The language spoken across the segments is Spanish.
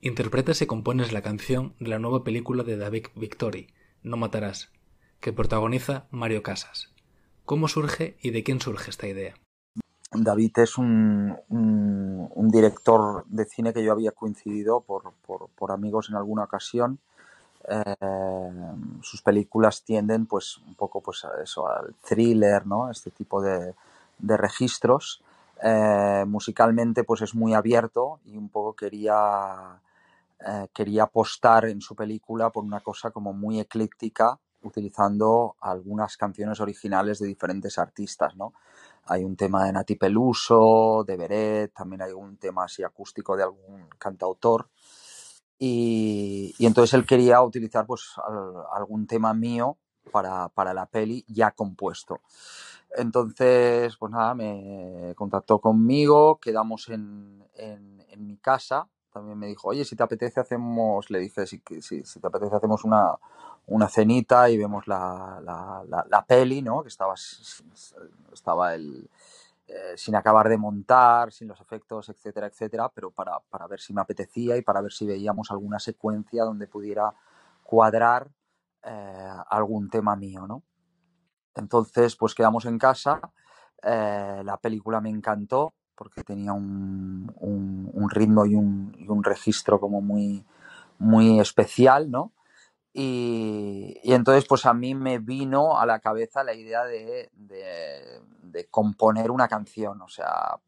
Interpretas y compones la canción de la nueva película de David Victory, No Matarás, que protagoniza Mario Casas. ¿Cómo surge y de quién surge esta idea? David es un, director de cine que yo había coincidido por, amigos en alguna ocasión. Eh, sus películas tienden pues un poco pues a eso, al thriller, ¿no? Este tipo de, registros. Eh, musicalmente pues es muy abierto y un poco quería eh, quería apostar en su película por una cosa como muy ecléctica, utilizando algunas canciones originales de diferentes artistas, ¿no? Hay un tema de Nati Peluso, de Beret, también hay un tema así acústico de algún cantautor. Y, entonces él quería utilizar pues algún tema mío para, la peli ya compuesto. Entonces, pues nada, me contactó conmigo, quedamos en mi casa también me dijo, oye, si te apetece hacemos, le dije, si, si, te apetece hacemos una, una cenita y vemos la, la, la, peli, ¿no? Que estaba, estaba el, eh, sin acabar de montar, sin los efectos, etcétera, etcétera, pero para, para, ver si me apetecía y para ver si veíamos alguna secuencia donde pudiera cuadrar eh, algún tema mío, ¿no? Entonces, pues quedamos en casa, eh, la película me encantó, porque tenía un, un, ritmo y un, un, registro como muy, muy especial, ¿no? Y, entonces pues a mí me vino a la cabeza la idea de, de, de componer una canción, o sea,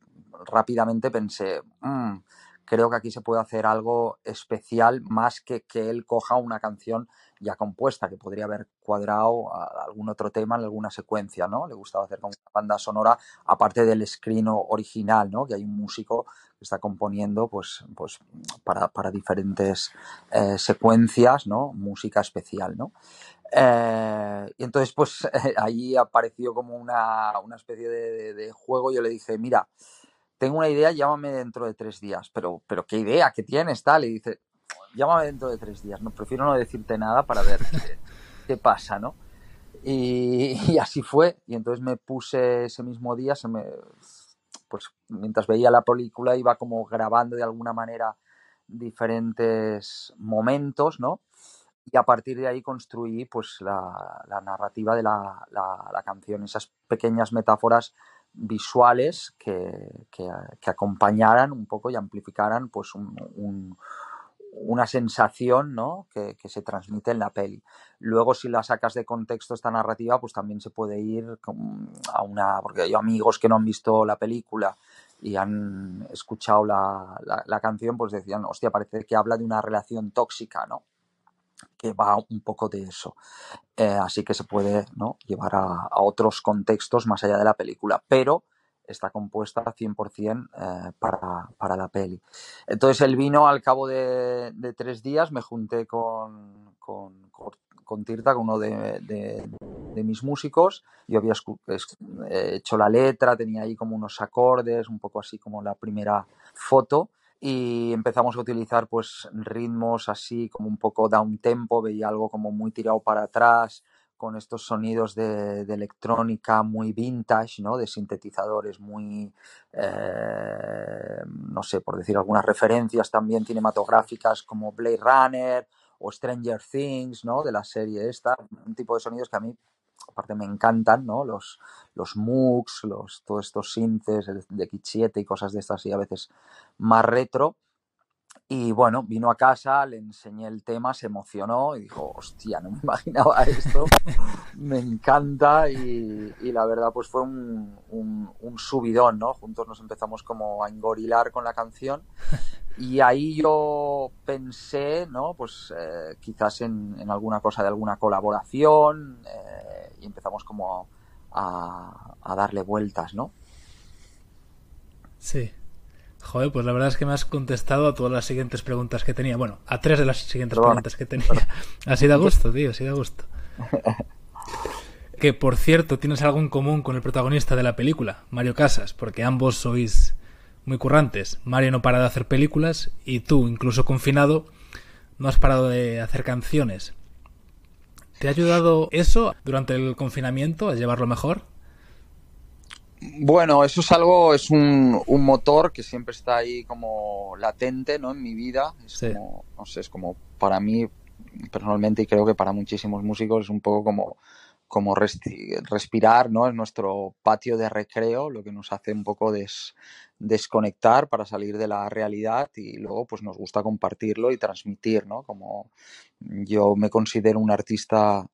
rápidamente pensé, mm, creo que aquí se puede hacer algo especial más que que él coja una canción ya compuesta, que podría haber cuadrado algún otro tema en alguna secuencia, ¿no? Le gustaba hacer como una banda sonora, aparte del screen original, ¿no? Que hay un músico que está componiendo, pues, pues para, diferentes eh, secuencias, ¿no? Música especial, ¿no? Eh, y entonces, pues, ahí apareció como una, especie de, de, juego. Yo le dije, mira, tengo una idea, llámame dentro de tres días. Pero, pero ¿qué idea? ¿Qué tienes? Tal. Y dice, llámame dentro de tres días, no prefiero no decirte nada para ver qué, pasa, ¿no? Y, así fue, y entonces me puse ese mismo día, se me, pues mientras veía la película iba como grabando de alguna manera diferentes momentos, ¿no? Y a partir de ahí construí pues la, narrativa de la, canción, esas pequeñas metáforas visuales que, acompañaran un poco y amplificaran pues un una sensación ¿no? que, se transmite en la peli. Luego, si la sacas de contexto esta narrativa, pues también se puede ir a una... Porque hay amigos que no han visto la película y han escuchado la, la, canción, pues decían, hostia, parece que habla de una relación tóxica, ¿no? Que va un poco de eso. Eh, así que se puede ¿no? llevar a, a otros contextos más allá de la película. Pero está compuesta 100% eh, para, para, la peli. Entonces el vino al cabo de, tres días me junté con, con, con Tirta, con uno de, de, mis músicos. Yo había hecho la letra, tenía ahí como unos acordes, un poco así como la primera foto. Y empezamos a utilizar pues ritmos así como un poco down tempo, veía algo como muy tirado para atrás, con estos sonidos de, electrónica muy vintage, ¿no? De sintetizadores muy, eh, no sé, por decir algunas referencias también cinematográficas como Blade Runner o Stranger Things, ¿no? De la serie esta, un tipo de sonidos que a mí aparte me encantan, ¿no? Los, los MOOCs, los, todos estos sintes de X7 y cosas de estas y a veces más retro. Y bueno, vino a casa, le enseñé el tema, se emocionó y dijo, hostia, no me imaginaba esto, me encanta y, la verdad pues fue un, un, subidón, ¿no? Juntos nos empezamos como a engorilar con la canción y ahí yo pensé, ¿no? Pues eh, quizás en, alguna cosa de alguna colaboración eh, y empezamos como a, a darle vueltas, ¿no? Sí. Joder, pues la verdad es que me has contestado a todas las siguientes preguntas que tenía. Bueno, a tres de las siguientes preguntas que tenía. Así da gusto, tío, así da gusto. Que por cierto, tienes algo en común con el protagonista de la película, Mario Casas, porque ambos sois muy currantes. Mario no para de hacer películas y tú, incluso confinado, no has parado de hacer canciones. ¿Te ha ayudado eso durante el confinamiento a llevarlo mejor? Bueno, eso es algo, es un, un, motor que siempre está ahí como latente, ¿no? En mi vida. Es Sí. como, no sé, es como para mí personalmente y creo que para muchísimos músicos es un poco como, como respirar, ¿no? En nuestro patio de recreo, lo que nos hace un poco des- desconectar para salir de la realidad y luego pues nos gusta compartirlo y transmitir, ¿no? Como yo me considero un artista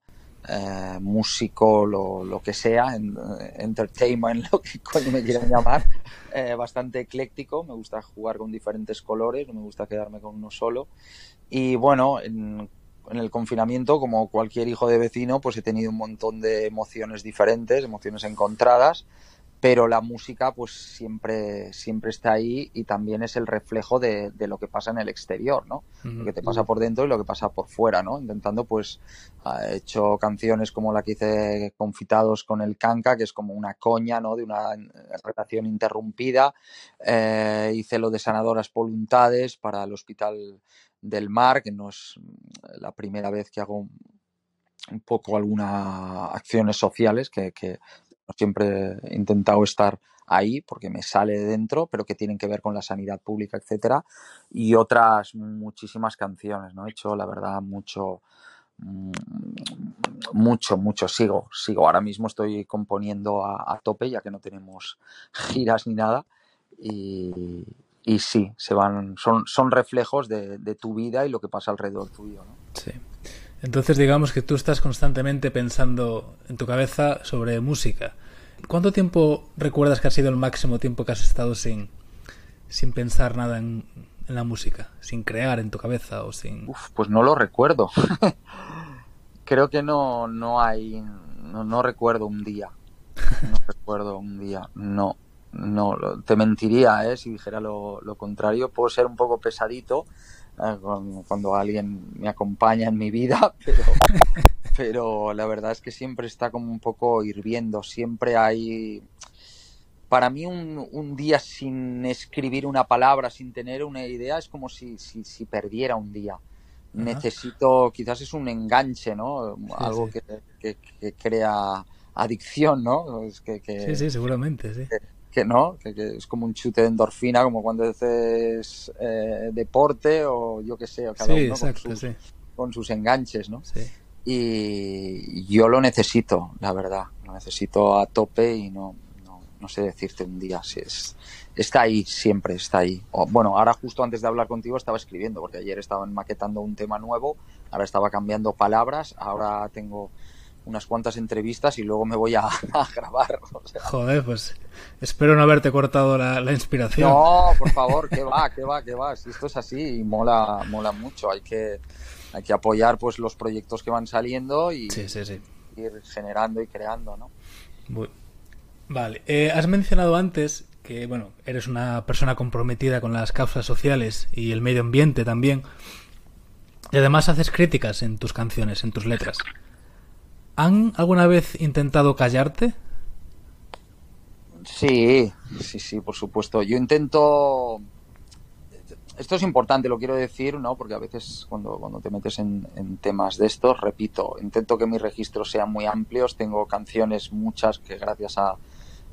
eh, músico, lo, que sea, en- eh, entertainment, lo que coño me quieran llamar, eh, bastante ecléctico, me gusta jugar con diferentes colores, no me gusta quedarme con uno solo. Y bueno, en, en el confinamiento, como cualquier hijo de vecino, pues he tenido un montón de emociones diferentes, emociones encontradas, pero la música pues siempre, siempre está ahí y también es el reflejo de, de lo que pasa en el exterior, ¿no? Lo que te pasa por dentro y lo que pasa por fuera, ¿no? Intentando, pues, he hecho canciones como la que hice Confitados con el Canca, que es como una coña, ¿no? De una eh, relación interrumpida. Eh, hice lo de Sanadoras Voluntades para el Hospital del Mar, que no es mm, la primera vez que hago un poco algunas acciones sociales, que, que siempre he intentado estar ahí porque me sale de dentro, pero que tienen que ver con la sanidad pública, etcétera, y otras muchísimas canciones, ¿no? He hecho, la verdad, mucho, mm, mucho, mucho, sigo, sigo. Ahora mismo estoy componiendo a, tope, ya que no tenemos giras ni nada, y, y sí, se van, son, son reflejos de, de tu vida y lo que pasa alrededor tuyo, ¿no? Sí. Entonces digamos que tú estás constantemente pensando en tu cabeza sobre música. ¿Cuánto tiempo recuerdas que ha sido el máximo tiempo que has estado sin, sin pensar nada en, la música? Sin crear en tu cabeza o sin... Uf, pues no lo recuerdo. Creo que no, no hay, no, no recuerdo un día. No recuerdo un día. No, no, te mentiría, ¿eh? Si dijera lo, lo contrario. Puedo ser un poco pesadito cuando, cuando alguien me acompaña en mi vida, pero, pero la verdad es que siempre está como un poco hirviendo. Siempre hay, para mí un, un día sin escribir una palabra, sin tener una idea, es como si, si, si perdiera un día. Necesito, quizás es un enganche, ¿no? Sí, Algo sí. que, que- que crea adicción, ¿no? Es que, que, Sí, sí, seguramente, sí. que no, que, que es como un chute de endorfina, como cuando haces eh, deporte o yo qué sé, cada Sí, uno con sus, sí. con sus enganches, ¿no? sí. Y yo lo necesito, la verdad, lo necesito a tope y no, no, no sé decirte un día si es, está ahí, siempre está ahí. O, bueno, ahora justo antes de hablar contigo estaba escribiendo, porque ayer estaban maquetando un tema nuevo, ahora estaba cambiando palabras, ahora tengo unas cuantas entrevistas y luego me voy a, a grabar. o sea. Joder, pues espero no haberte cortado la, la inspiración. No, por favor, que va, que va, que va. Si esto es así y mola, mola mucho. Hay que, hay que apoyar pues los proyectos que van saliendo y Sí, sí, sí. ir generando y creando, ¿no? Muy- Vale, eh, has mencionado antes que, bueno, eres una persona comprometida con las causas sociales y el medio ambiente también. Y además haces críticas en tus canciones, en tus letras. ¿Han alguna vez intentado callarte? Sí, sí, sí, por supuesto. Yo intento. Esto es importante, lo quiero decir, ¿no? Porque a veces cuando, cuando te metes en, en temas de estos, repito, intento que mis registros sean muy amplios. Tengo canciones, muchas, que gracias a,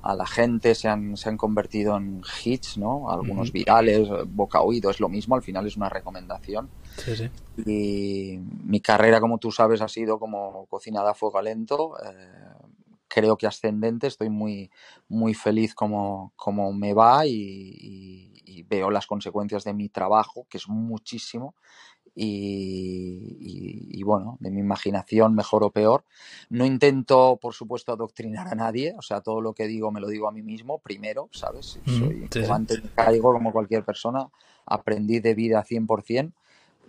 a la gente se han, se han convertido en hits, ¿no? Algunos virales, boca a oído, es lo mismo, al final es una recomendación. Sí, sí. Y mi carrera, como tú sabes, ha sido como cocinada a fuego lento. eh, creo que ascendente. Estoy muy, muy feliz como, como me va y, y- y veo las consecuencias de mi trabajo, que es muchísimo. Y, y- y, bueno, de mi imaginación, mejor o peor. No intento, por supuesto, adoctrinar a nadie. O sea, todo lo que digo me lo digo a mí mismo primero, ¿sabes? Soy sí, y caigo como cualquier persona. Aprendí de vida 100%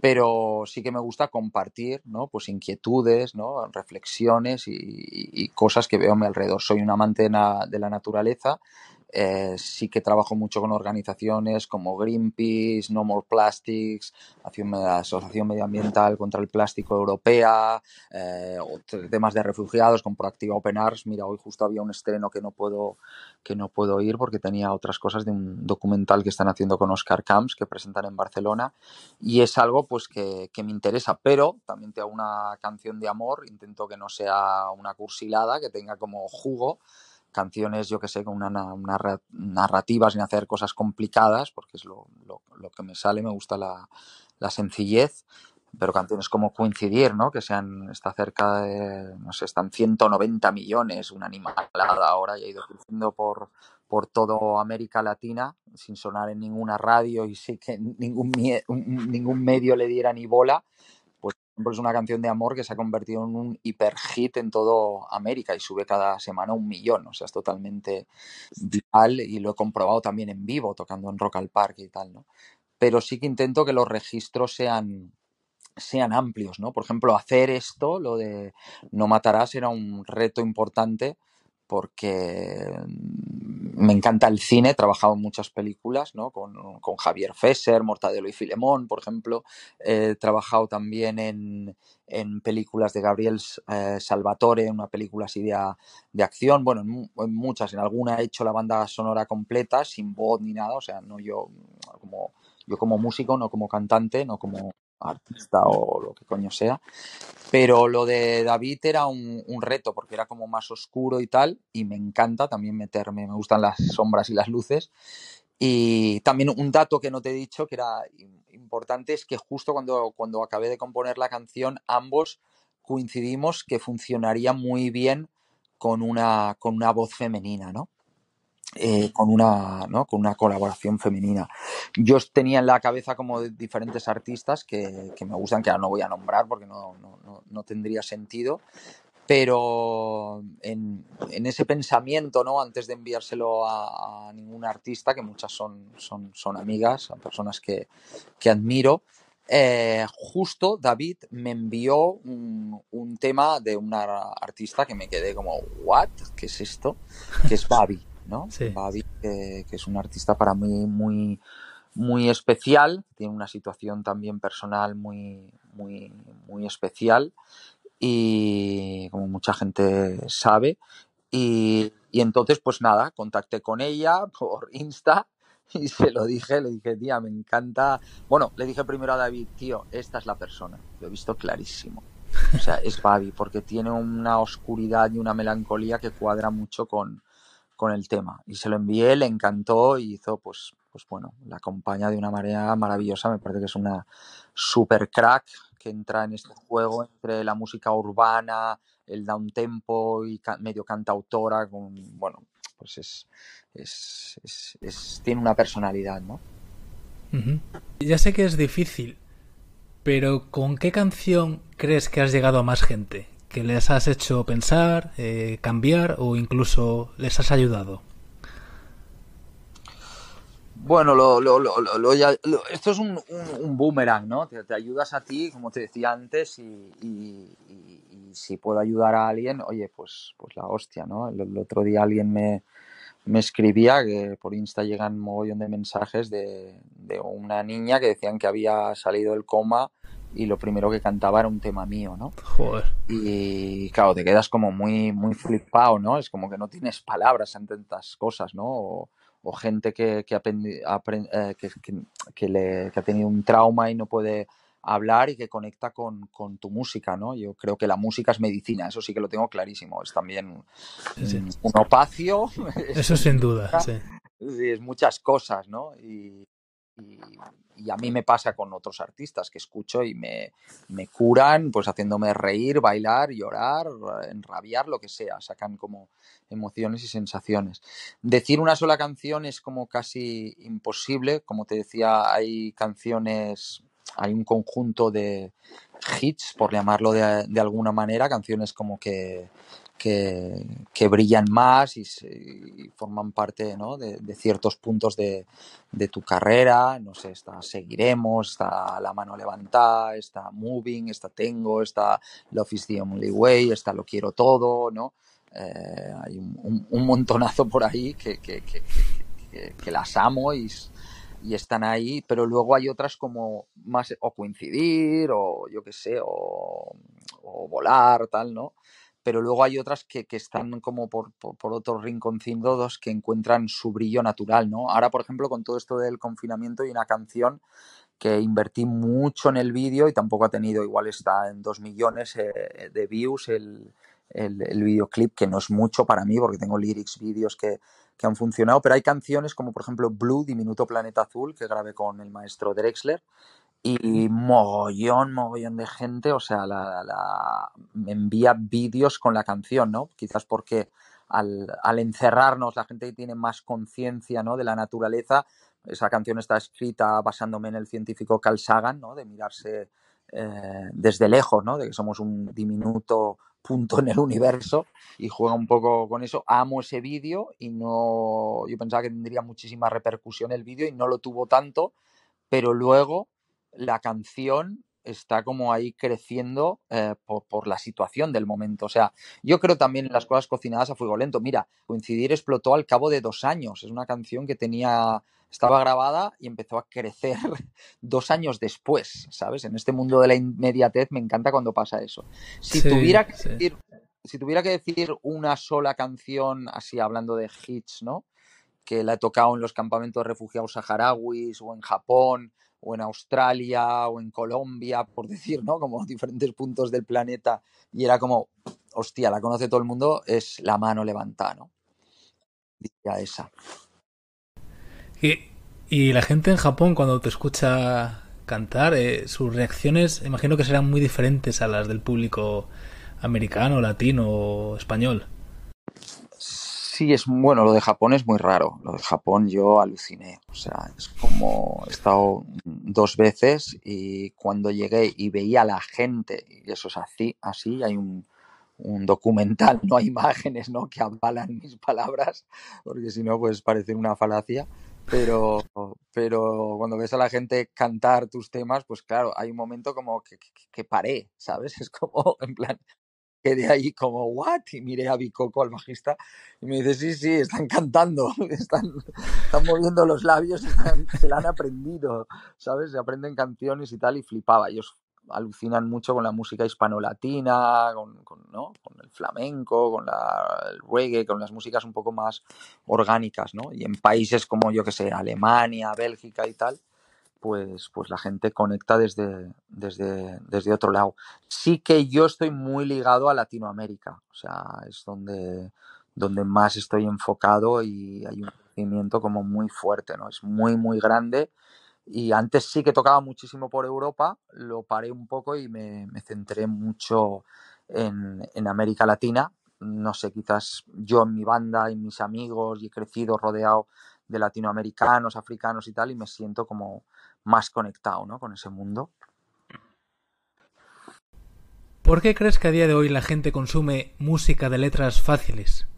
pero sí que me gusta compartir, ¿no? Pues inquietudes, ¿no? Reflexiones y, cosas que veo a mi alrededor. Soy un amante de la naturaleza, eh, sí que trabajo mucho con organizaciones como Greenpeace, No More Plastics, Asociación Medioambiental contra el Plástico Europea, eh, temas de refugiados con Proactiva Open Arms. Mira, hoy justo había un estreno que no puedo que no puedo ir porque tenía otras cosas de un documental que están haciendo con Oscar Camps que presentan en Barcelona y es algo pues que, que me interesa, pero también te hago una canción de amor, intento que no sea una cursilada, que tenga como jugo, canciones, yo que sé, con una, una, narrativa sin hacer cosas complicadas, porque es lo, lo, que me sale, me gusta la, la, sencillez, pero canciones como Coincidir, ¿no? Que sean, está cerca de, no sé, están 190 millones, una animalada ahora, y ha ido creciendo por, por toda América Latina, sin sonar en ninguna radio y sí que ningún, ningún medio le diera ni bola, es una canción de amor que se ha convertido en un hiper hit en toda América y sube cada semana un millón. O sea, es totalmente vital y lo he comprobado también en vivo, tocando en Rock al Parque y tal, ¿no? Pero sí que intento que los registros sean, sean amplios, ¿no? Por ejemplo, hacer esto, lo de No Matarás, era un reto importante porque me encanta el cine, he trabajado en muchas películas, ¿no? Con, Javier Fesser, Mortadelo y Filemón, por ejemplo. He trabajado también en, películas de Gabriel eh, Salvatore, una película así de, acción, bueno, en, muchas, en alguna he hecho la banda sonora completa, sin voz ni nada, o sea, no yo como, yo como músico, no como cantante, no como artista o lo que coño sea. Pero lo de David era un, reto porque era como más oscuro y tal, y me encanta también meterme, me gustan las sombras y las luces. Y también un dato que no te he dicho que era importante es que justo cuando, cuando acabé de componer la canción, ambos coincidimos que funcionaría muy bien con una, con una voz femenina, ¿no? Eh, con, una, ¿no? con una colaboración femenina. Yo tenía en la cabeza como diferentes artistas que, que me gustan, que ahora no voy a nombrar porque no, no, no tendría sentido, pero en, en, ese pensamiento, ¿no? antes de enviárselo a, a, ningún artista, que muchas son, son, son amigas, son personas que, que admiro, eh, justo David me envió un, un, tema de una artista que me quedé como, ¿what? ¿Qué es esto? Que es Babi. ¿No? que, es un artista para mí muy, muy especial, tiene una situación también personal muy, muy, muy especial y como mucha gente sabe. Y, y, entonces, pues nada, contacté con ella por Insta y se lo dije, le dije, tía, me encanta. Bueno, le dije primero a David, tío, esta es la persona, lo he visto clarísimo. O sea, es Babi, porque tiene una oscuridad y una melancolía que cuadra mucho con, con el tema. Y se lo envié, le encantó y hizo, pues, pues bueno, la acompaña de una manera maravillosa. Me parece que es una super crack que entra en este juego entre la música urbana, el down tempo y medio cantautora. Con, bueno, pues es, es, es, tiene una personalidad, ¿no? Ya sé que es difícil, pero ¿con qué canción crees que has llegado a más gente? Que les has hecho pensar, eh, cambiar o incluso les has ayudado? Bueno, lo, lo, lo, esto es un, un, boomerang, ¿no? Te, ayudas a ti, como te decía antes, y, si puedo ayudar a alguien, oye, pues, pues la hostia, ¿no? El, otro día alguien me, me, escribía que por Insta llegan un mogollón de mensajes de, de, una niña que decían que había salido del coma y lo primero que cantaba era un tema mío, ¿no? Joder. Y claro, te quedas como muy, muy flipado, ¿no? Es como que no tienes palabras en tantas cosas, ¿no? O, gente que, que, eh, que, que, le, que ha tenido un trauma y no puede hablar y que conecta con, con, tu música, ¿no? Yo creo que la música es medicina, eso sí que lo tengo clarísimo. Es también un opacio. Eso sin duda, sí. Es muchas cosas, ¿no? Y, y, a mí me pasa con otros artistas que escucho y me, me, curan, pues haciéndome reír, bailar, llorar, enrabiar, lo que sea, sacan como emociones y sensaciones. Decir una sola canción es como casi imposible, como te decía, hay canciones, hay un conjunto de hits, por llamarlo de, de alguna manera, canciones como que que, brillan más y, forman parte ¿no? de, ciertos puntos de, tu carrera. No sé, está Seguiremos, está La mano levantada, está Moving, está Tengo, está Love is the Only Way, está Lo quiero todo, ¿no? Eh, hay un, montonazo por ahí que, que, las amo y, y están ahí, pero luego hay otras como más o coincidir o yo qué sé, o, o volar, tal, ¿no? Pero luego hay otras que, que están como por, por, por otros rinconcitos que encuentran su brillo natural, ¿no? Ahora, por ejemplo, con todo esto del confinamiento hay una canción que invertí mucho en el vídeo y tampoco ha tenido, igual está en dos millones eh, de views el, el, videoclip, que no es mucho para mí porque tengo lyrics, vídeos que, que, han funcionado, pero hay canciones como por ejemplo Blue, Diminuto Planeta Azul, que grabé con el maestro Drexler, y mogollón, mogollón de gente, o sea, la, la, me envía vídeos con la canción, ¿no? Quizás porque al, al encerrarnos la gente tiene más conciencia ¿no? de la naturaleza. Esa canción está escrita basándome en el científico Carl Sagan, ¿no? de mirarse eh, desde lejos, ¿no? de que somos un diminuto punto en el universo y juega un poco con eso. Amo ese vídeo y no, yo pensaba que tendría muchísima repercusión el vídeo y no lo tuvo tanto, pero luego la canción está como ahí creciendo eh, por, por, la situación del momento. O sea, yo creo también en las cosas cocinadas a fuego lento. Mira, Coincidir explotó al cabo de dos años. Es una canción que tenía, estaba grabada y empezó a crecer dos años después, ¿sabes? En este mundo de la inmediatez me encanta cuando pasa eso. Si sí, tuviera que sí. decir, si tuviera que decir una sola canción, así hablando de hits, ¿no? Que la he tocado en los campamentos de refugiados saharauis o en Japón o en Australia o en Colombia, por decir, ¿no? Como diferentes puntos del planeta y era como, hostia, la conoce todo el mundo, es la mano levantada, ¿no? Diría esa. Y, la gente en Japón cuando te escucha cantar, eh, sus reacciones imagino que serán muy diferentes a las del público americano, latino o español. Sí, es bueno, lo de Japón es muy raro. Lo de Japón yo aluciné. O sea, es como he estado dos veces y cuando llegué y veía a la gente, y eso es así, así hay un, documental, no hay imágenes ¿no? que avalan mis palabras, porque si no, pues parece una falacia. Pero, pero cuando ves a la gente cantar tus temas, pues claro, hay un momento como que, que, que paré, ¿sabes? Es como, en plan, quedé ahí como, ¿what? Y miré a Bicoco, al bajista, y me dice, sí, sí, están cantando, están, están moviendo los labios, están, se la han aprendido, ¿sabes? Se aprenden canciones y tal, y flipaba. Ellos alucinan mucho con la música hispano-latina, con, ¿no? con el flamenco, con la, el reggae, con las músicas un poco más orgánicas, ¿no? Y en países como, yo que sé, Alemania, Bélgica y tal, pues, pues la gente conecta desde, desde, desde otro lado. Sí que yo estoy muy ligado a Latinoamérica, o sea, es donde, donde más estoy enfocado y hay un crecimiento como muy fuerte, ¿no? Es muy, muy grande. Y antes sí que tocaba muchísimo por Europa, lo paré un poco y me, me centré mucho en, en, América Latina. No sé, quizás yo en mi banda y mis amigos y he crecido rodeado de latinoamericanos, africanos y tal, y me siento como más conectado ¿no? con ese mundo. ¿Por qué crees que a día de hoy la gente consume música de letras fáciles?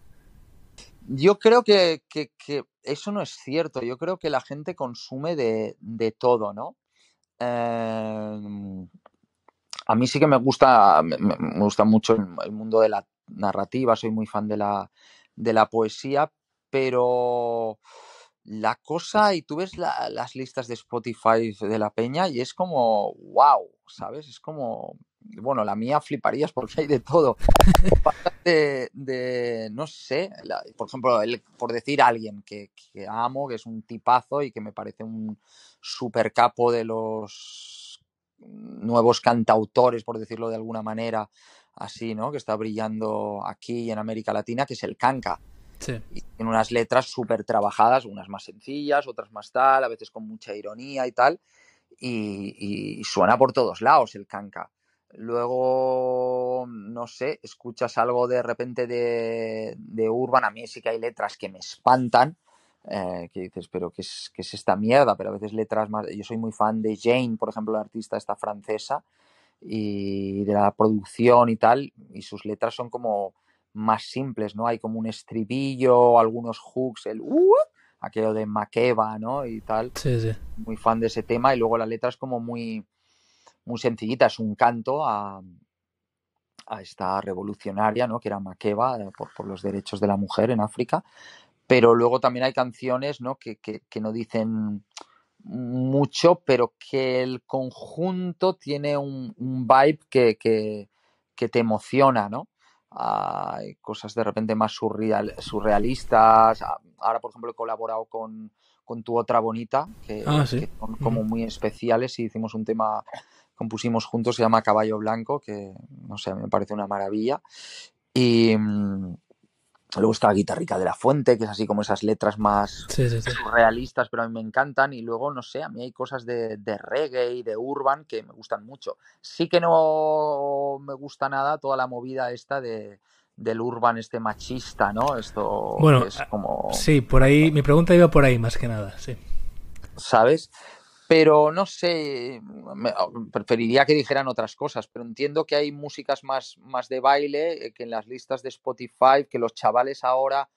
Yo creo que, que, que eso no es cierto. Yo creo que la gente consume de, de todo, ¿no? Eh, a mí sí que me gusta, me, me, gusta mucho el mundo de la narrativa, soy muy fan de la, de la poesía, pero la cosa, y tú ves la, las listas de Spotify de la peña y es como, wow, ¿sabes? Es como, bueno, la mía fliparías porque hay de todo. de, no sé, por ejemplo, el, por decir a alguien que, que, amo, que es un tipazo y que me parece un super capo de los nuevos cantautores, por decirlo de alguna manera, así, ¿no? Que está brillando aquí en América Latina, que es el Kanka. Sí. Y tiene unas letras súper trabajadas, unas más sencillas, otras más tal, a veces con mucha ironía y tal. Y, suena por todos lados el canca. Luego, no sé, escuchas algo de repente de, de Urban, a mí sí que hay letras que me espantan, eh, que dices, pero ¿qué es, ¿qué es, esta mierda? Pero a veces letras más... Yo soy muy fan de Jane, por ejemplo, la artista esta francesa, y de la producción y tal, y sus letras son como más simples, ¿no? Hay como un estribillo, algunos hooks, el uh, aquello de Makeba, ¿no? Y tal. Sí, sí. Muy fan de ese tema. Y luego la letra es como muy, muy sencillita, es un canto a, a esta revolucionaria, ¿no? Que era Makeba, eh, por, por, los derechos de la mujer en África. Pero luego también hay canciones, ¿no? Que, que, que no dicen mucho, pero que el conjunto tiene un, un vibe que, que te emociona, ¿no? Hay cosas de repente más surreal, surrealistas. Ahora, por ejemplo, he colaborado con, con tu otra bonita, que, ah, ¿sí? que son como muy especiales y hicimos un tema, compusimos juntos, se llama Caballo Blanco, que no sé, me parece una maravilla. Y mm, luego está la guitarrica de la fuente, que es así como esas letras más Sí, sí, sí. surrealistas, pero a mí me encantan. Y luego, no sé, a mí hay cosas de, de reggae y de urban que me gustan mucho. Sí que no me gusta nada toda la movida esta de, del urban este machista, ¿no? Esto Bueno, es como... Sí, por ahí, mi pregunta iba por ahí más que nada, sí. ¿sabes? Pero no sé, me- preferiría que dijeran otras cosas, pero entiendo que hay músicas más, más de baile, eh, que en las listas de Spotify, que los chavales ahora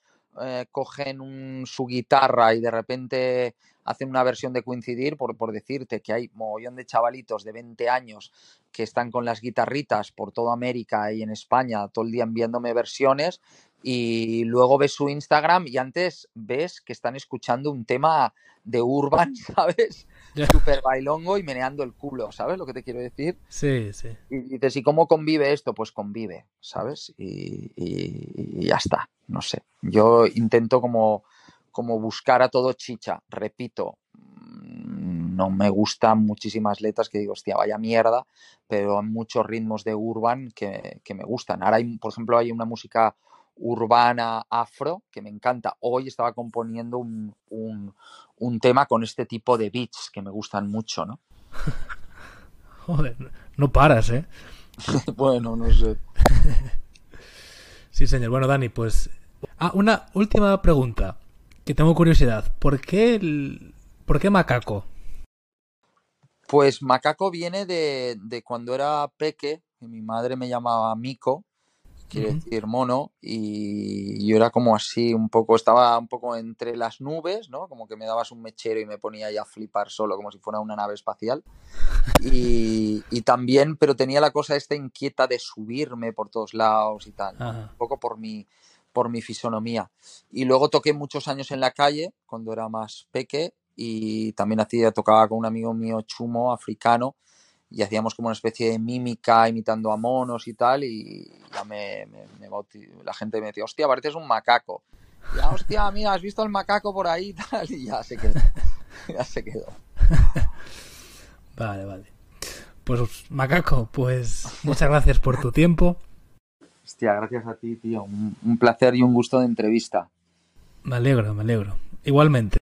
eh, cogen un- su guitarra y de repente hacen una versión de coincidir, por, por decirte que hay mogollón de chavalitos de 20 años que están con las guitarritas por toda América y en España todo el día enviándome versiones y luego ves su Instagram y antes ves que están escuchando un tema de urban, ¿sabes? Súper bailongo y meneando el culo, ¿sabes lo que te quiero decir? Sí, sí. Y dices, ¿y cómo convive esto? Pues convive, ¿sabes? Y, y- y ya está, no sé. Yo intento como, como buscar a todo chicha, repito, mm, no me gustan muchísimas letras que digo, hostia, vaya mierda, pero hay muchos ritmos de urban que, que me gustan. Ahora, hay, por ejemplo, hay una música urbana afro que me encanta. Hoy estaba componiendo un, un- un tema con este tipo de beats que me gustan mucho, ¿no? Joder, no paras, ¿eh? bueno, no sé. Sí, señor. Bueno, Dani, pues... Ah, una última pregunta, que tengo curiosidad. ¿Por qué, el... ¿Por qué macaco? Pues macaco viene de, de cuando era peque, que mi madre me llamaba Mico, quiere decir mono, y yo era como así un poco, estaba un poco entre las nubes, ¿no? Como que me dabas un mechero y me ponía ahí a flipar solo, como si fuera una nave espacial. Y, y también, pero tenía la cosa esta inquieta de subirme por todos lados y tal, un poco por mi, por mi fisonomía. Y luego toqué muchos años en la calle, cuando era más peque, y también hacía, tocaba con un amigo mío chumo, africano, y hacíamos como una especie de mímica imitando a monos y tal, y ya me, me- la gente me decía, hostia, pareces un macaco. Y ya, hostia, mira, ¿has visto el macaco por ahí y tal? Y ya se quedó. Ya se quedó. Vale, vale. Pues macaco, pues muchas gracias por tu tiempo. Hostia, gracias a ti, tío. Un, un placer y un gusto de entrevista. Me alegro, me alegro. Igualmente.